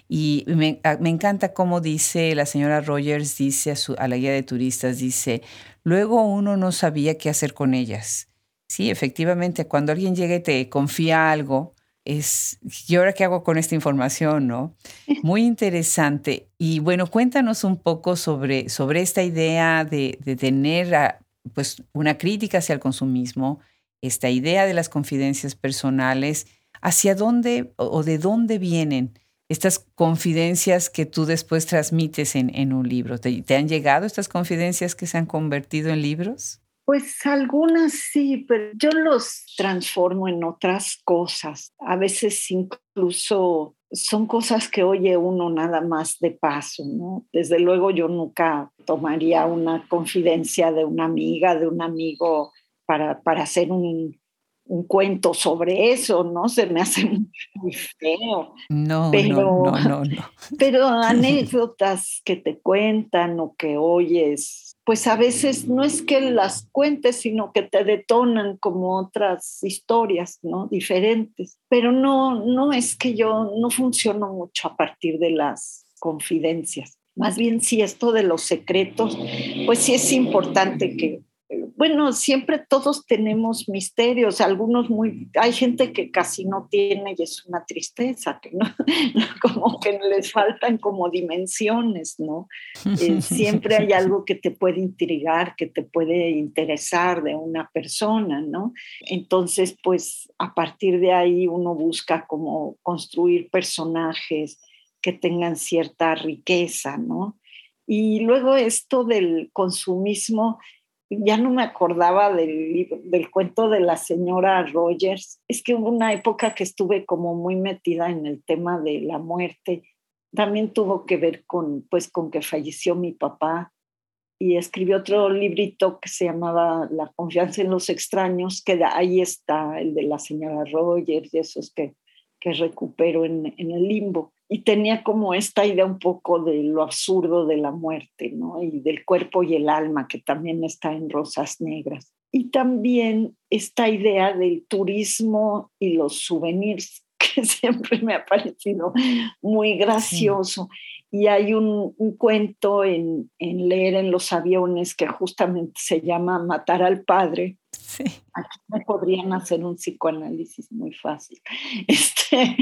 Y me, me, encanta cómo dice la señora Rogers, dice a, su, a la guía de turistas, dice, luego uno no sabía qué hacer con ellas. Sí, efectivamente, cuando alguien llega y te confía algo, es, ¿y ahora qué hago con esta información? ¿no? <laughs> Muy interesante. Y bueno, cuéntanos un poco sobre, sobre esta idea de, de tener pues, una crítica hacia el consumismo, esta idea de las confidencias personales, hacia dónde o de dónde vienen estas confidencias que tú después transmites en, en un libro. ¿Te, han llegado estas confidencias que se han convertido en libros? Pues algunas sí, pero yo los transformo en otras cosas. A veces incluso son cosas que oye uno nada más de paso, ¿no? Desde luego yo nunca tomaría una confidencia de una amiga, de un amigo para, para hacer un, un cuento sobre eso, ¿no? Se me hace muy feo. No, pero, no, no, no, <laughs> Pero <laughs> anécdotas que te cuentan o que oyes pues a veces no es que las cuentes, sino que te detonan como otras historias, ¿no? Diferentes. Pero no, no es que yo no funciono mucho a partir de las confidencias. Más bien si esto de los secretos, pues sí es importante que, bueno, siempre todos tenemos misterios, algunos muy, hay gente que casi no tiene y es una tristeza, que no, <laughs> como que les faltan como dimensiones, ¿no? Eh, <laughs> siempre hay algo que te puede intrigar, que te puede interesar de una persona, ¿no? Entonces, pues a partir de ahí uno busca como construir personajes que tengan cierta riqueza, ¿no? Y luego esto del consumismo, ya no me acordaba del, del cuento de la señora Rogers. Es que hubo una época que estuve como muy metida en el tema de la muerte. También tuvo que ver con, pues, con que falleció mi papá y escribió otro librito que se llamaba La confianza en los extraños, que ahí está el de la señora Rogers y esos que, que recupero en, en el limbo y tenía como esta idea un poco de lo absurdo de la muerte, ¿no? Y del cuerpo y el alma, que también está en Rosas Negras. Y también esta idea del turismo y los souvenirs, <laughs> que siempre me ha parecido muy gracioso. Y hay un, cuento en, en, Leer en los aviones que justamente se llama Matar al Padre. Sí. Aquí me podrían hacer un psicoanálisis muy fácil. <laughs> Este,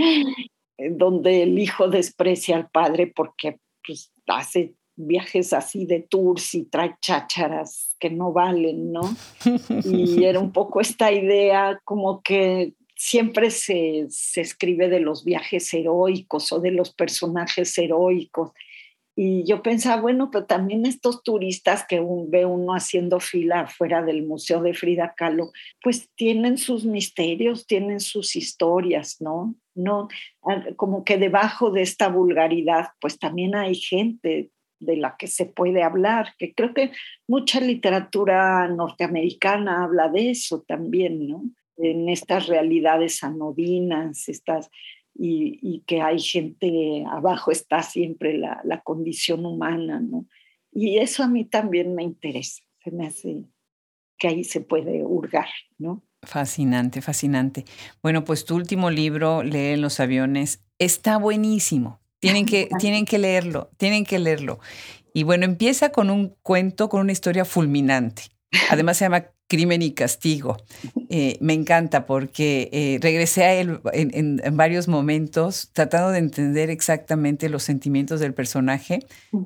donde el hijo desprecia al padre porque pues, hace viajes así de tours y trae chácharas que no valen, ¿no? <laughs> Y era un poco esta idea como que siempre se, se escribe de los viajes heroicos o de los personajes heroicos y yo pensaba, bueno, pero también estos turistas que ve uno haciendo fila fuera del Museo de Frida Kahlo, pues tienen sus misterios, tienen sus historias, ¿no? No, ah, como que debajo de esta vulgaridad, pues también hay gente de la que se puede hablar, que creo que mucha literatura norteamericana habla de eso también, ¿no? En estas realidades anodinas, estas y, que hay gente abajo, está siempre la, la, condición humana, ¿no? Y eso a mí también me interesa, se me hace que ahí se puede hurgar, ¿no? Fascinante, fascinante. Bueno, pues tu último libro, Lee en los aviones, está buenísimo. Tienen <laughs> que, tienen que leerlo, tienen que leerlo. Y bueno, empieza con un cuento, con una historia fulminante. Además se llama Crimen y Castigo. Eh, me encanta porque eh, regresé a él en, varios momentos tratando de entender exactamente los sentimientos del personaje,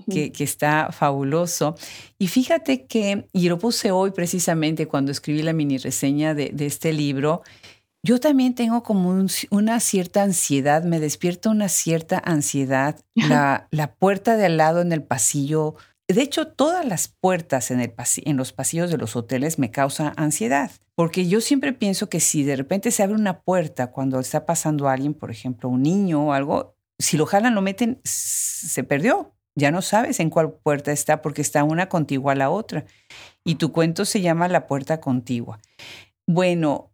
que, está fabuloso. Y fíjate que, y lo puse hoy precisamente cuando escribí la mini reseña de, este libro, yo también tengo como una cierta ansiedad, me despierta una cierta ansiedad. La, la puerta de al lado en el pasillo de hecho, todas las puertas en, los pasillos de los hoteles me causan ansiedad, porque yo siempre pienso que si de repente se abre una puerta cuando está pasando alguien, por ejemplo, un niño o algo, si lo jalan, lo meten, se perdió. Ya no sabes en cuál puerta está porque está una contigua a la otra. Y tu cuento se llama La puerta contigua. Bueno,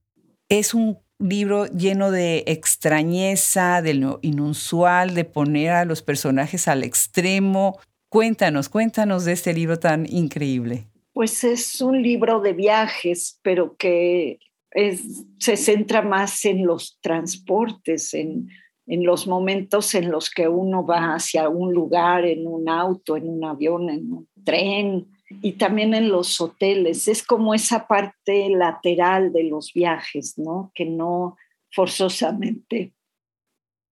es un libro lleno de extrañeza, de lo inusual, de poner a los personajes al extremo, Cuéntanos, cuéntanos de este libro tan increíble. Pues es un libro de viajes, pero que se centra más en los transportes, en, en los momentos en los que uno va hacia un lugar, en un auto, en un avión, en un tren, y también en los hoteles. Es como esa parte lateral de los viajes, ¿no? Que no forzosamente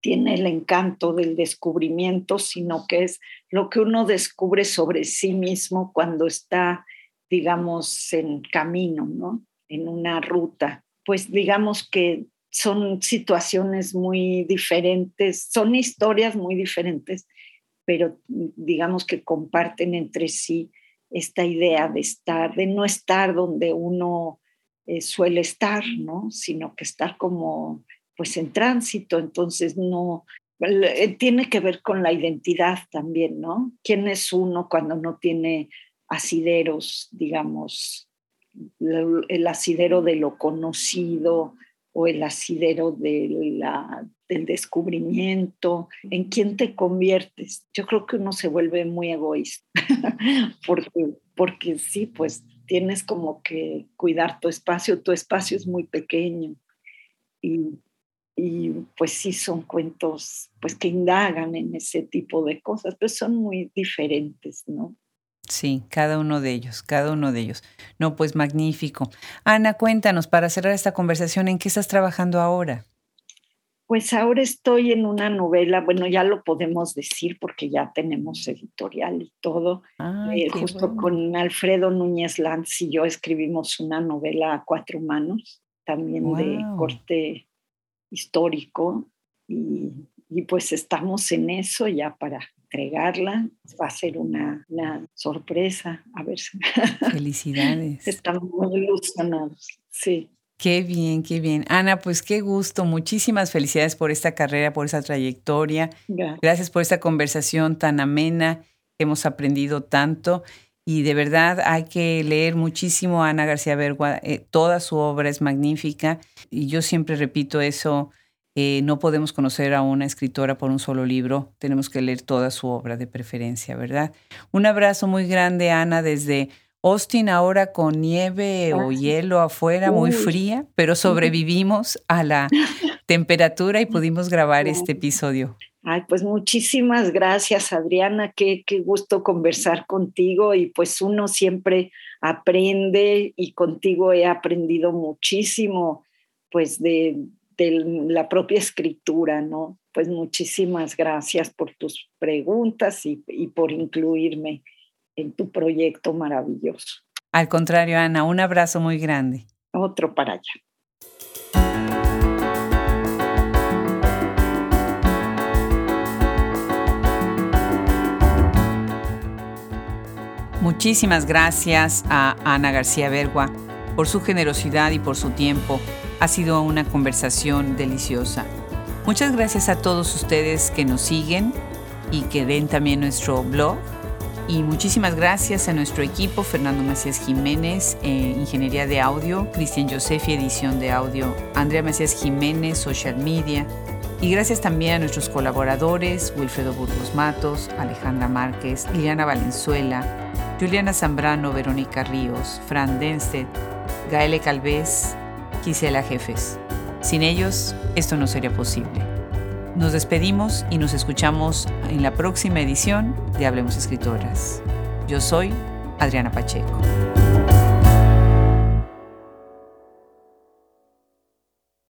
tiene el encanto del descubrimiento, sino que es lo que uno descubre sobre sí mismo cuando está, digamos, en camino, ¿no? En una ruta. Pues digamos que son situaciones muy diferentes, son historias muy diferentes, pero digamos que comparten entre sí esta idea de estar, de no estar donde uno eh, suele estar, ¿no? Sino que estar como pues en tránsito, entonces no, eh, tiene que ver con la identidad también, ¿no? ¿Quién es uno cuando no tiene asideros, digamos, el asidero de lo conocido o el asidero de la, del descubrimiento? ¿En quién te conviertes? Yo creo que uno se vuelve muy egoísta, <laughs> porque, porque sí, pues tienes como que cuidar tu espacio, tu espacio es muy pequeño. Y y pues sí son cuentos pues que indagan en ese tipo de cosas, pero son muy diferentes, ¿no? Sí, cada uno de ellos, cada uno de ellos. No, pues magnífico. Ana, cuéntanos, para cerrar esta conversación, ¿en qué estás trabajando ahora? Pues ahora estoy en una novela, bueno, ya lo podemos decir porque ya tenemos editorial y todo. Eh, justo con Alfredo Núñez Lanz y yo escribimos una novela a cuatro manos, también de corte histórico y, pues estamos en eso ya para entregarla. Va a ser una, sorpresa. A ver. <laughs> Felicidades. Estamos muy ilusionados. Sí. Qué bien, qué bien. Ana, pues qué gusto. Muchísimas felicidades por esta carrera, por esa trayectoria. Gracias, por esta conversación tan amena. Hemos aprendido tanto y de verdad hay que leer muchísimo a Ana García Bergua. Eh, toda su obra es magnífica y yo siempre repito eso, eh, no podemos conocer a una escritora por un solo libro, tenemos que leer toda su obra de preferencia, ¿verdad? Un abrazo muy grande, Ana, desde Austin ahora con nieve o hielo afuera, muy fría, pero <laughs> sobrevivimos a la temperatura y pudimos grabar este episodio. Ay, pues muchísimas gracias, Adriana. Qué, qué gusto conversar contigo y pues uno siempre aprende y contigo he aprendido muchísimo pues de, la propia escritura, ¿no? Pues muchísimas gracias por tus preguntas y, y por incluirme en tu proyecto maravilloso. Al contrario, Ana, un abrazo muy grande. Otro para allá. Muchísimas gracias a Ana García Bergua por su generosidad y por su tiempo ha sido una conversación deliciosa. Muchas gracias a todos ustedes que nos siguen y que ven también nuestro blog. Y muchísimas gracias a nuestro equipo, Fernando Macías Jiménez, eh, Ingeniería de Audio, Cristian Josefi, Edición de Audio, Andrea Macías Jiménez, Social Media. Y gracias también a nuestros colaboradores, Wilfredo Burgos Matos, Alejandra Márquez, Liliana Valenzuela, Juliana Zambrano, Verónica Ríos, Fran Denstedt, Gaele Calvez, Gisela Jefes. Sin ellos, esto no sería posible. Nos despedimos y nos escuchamos en la próxima edición de Hablemos Escritoras. Yo soy Adriana Pacheco.